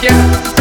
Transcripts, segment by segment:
yeah.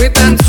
with an